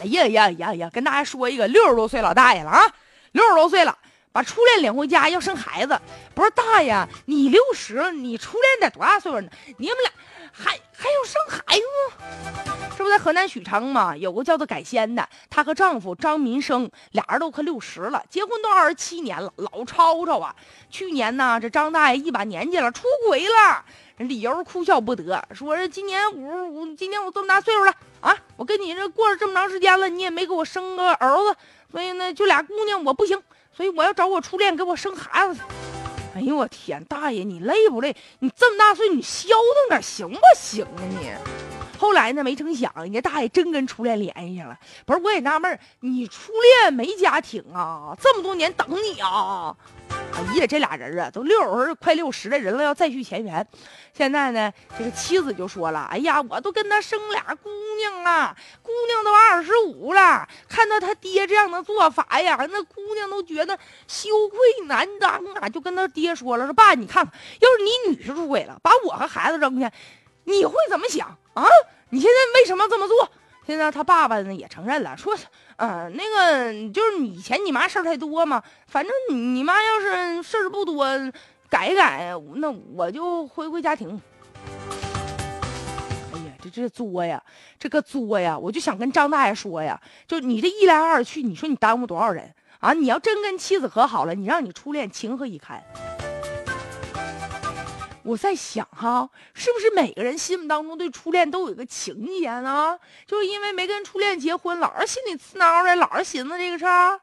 哎呀呀呀呀！跟大家说一个，六十多岁老大爷了啊，六十多岁了，把初恋领回家要生孩子。不是大爷，你六十，你初恋得多大岁数呢？你们俩还还要生孩子？这不在河南许昌吗？有个叫做改仙的，她和丈夫张民生俩人都快六十了，结婚都二十七年了，老吵吵啊。去年呢，这张大爷一把年纪了，出轨了。理由哭笑不得，说今年五十五，今年我这么大岁数了啊，我跟你这过了这么长时间了，你也没给我生个儿子，所以呢，就俩姑娘我不行，所以我要找我初恋给我生孩子。哎呦我天，大爷你累不累？你这么大岁，你消停点行不行啊你？后来呢，没成想人家大爷真跟初恋联系上了。不是，我也纳闷你初恋没家庭啊？这么多年等你啊？哎呀，这俩人啊，都六十快六十的人了，要再续前缘。现在呢，这个妻子就说了：“哎呀，我都跟他生俩姑娘了，姑娘都二十五了，看到他爹这样的做法呀，那姑娘都觉得羞愧难当啊。”就跟他爹说了：“说爸，你看看，要是你女婿出轨了，把我和孩子扔下，你会怎么想啊？你现在为什么这么做？”现在他爸爸呢也承认了，说，嗯，那个就是以前你妈事儿太多嘛，反正你妈要是事儿不多，改改，那我就回归家庭。哎呀，这这作呀，这个作呀，我就想跟张大爷说呀，就你这一来二去，你说你耽误多少人啊？你要真跟妻子和好了，你让你初恋情何以堪？我在想哈，是不是每个人心目当中对初恋都有一个情节呢？就是因为没跟初恋结婚，老是心里刺挠的，老是寻思这个事儿。